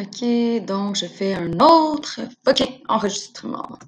OK, donc je fais un autre OK, enregistrement.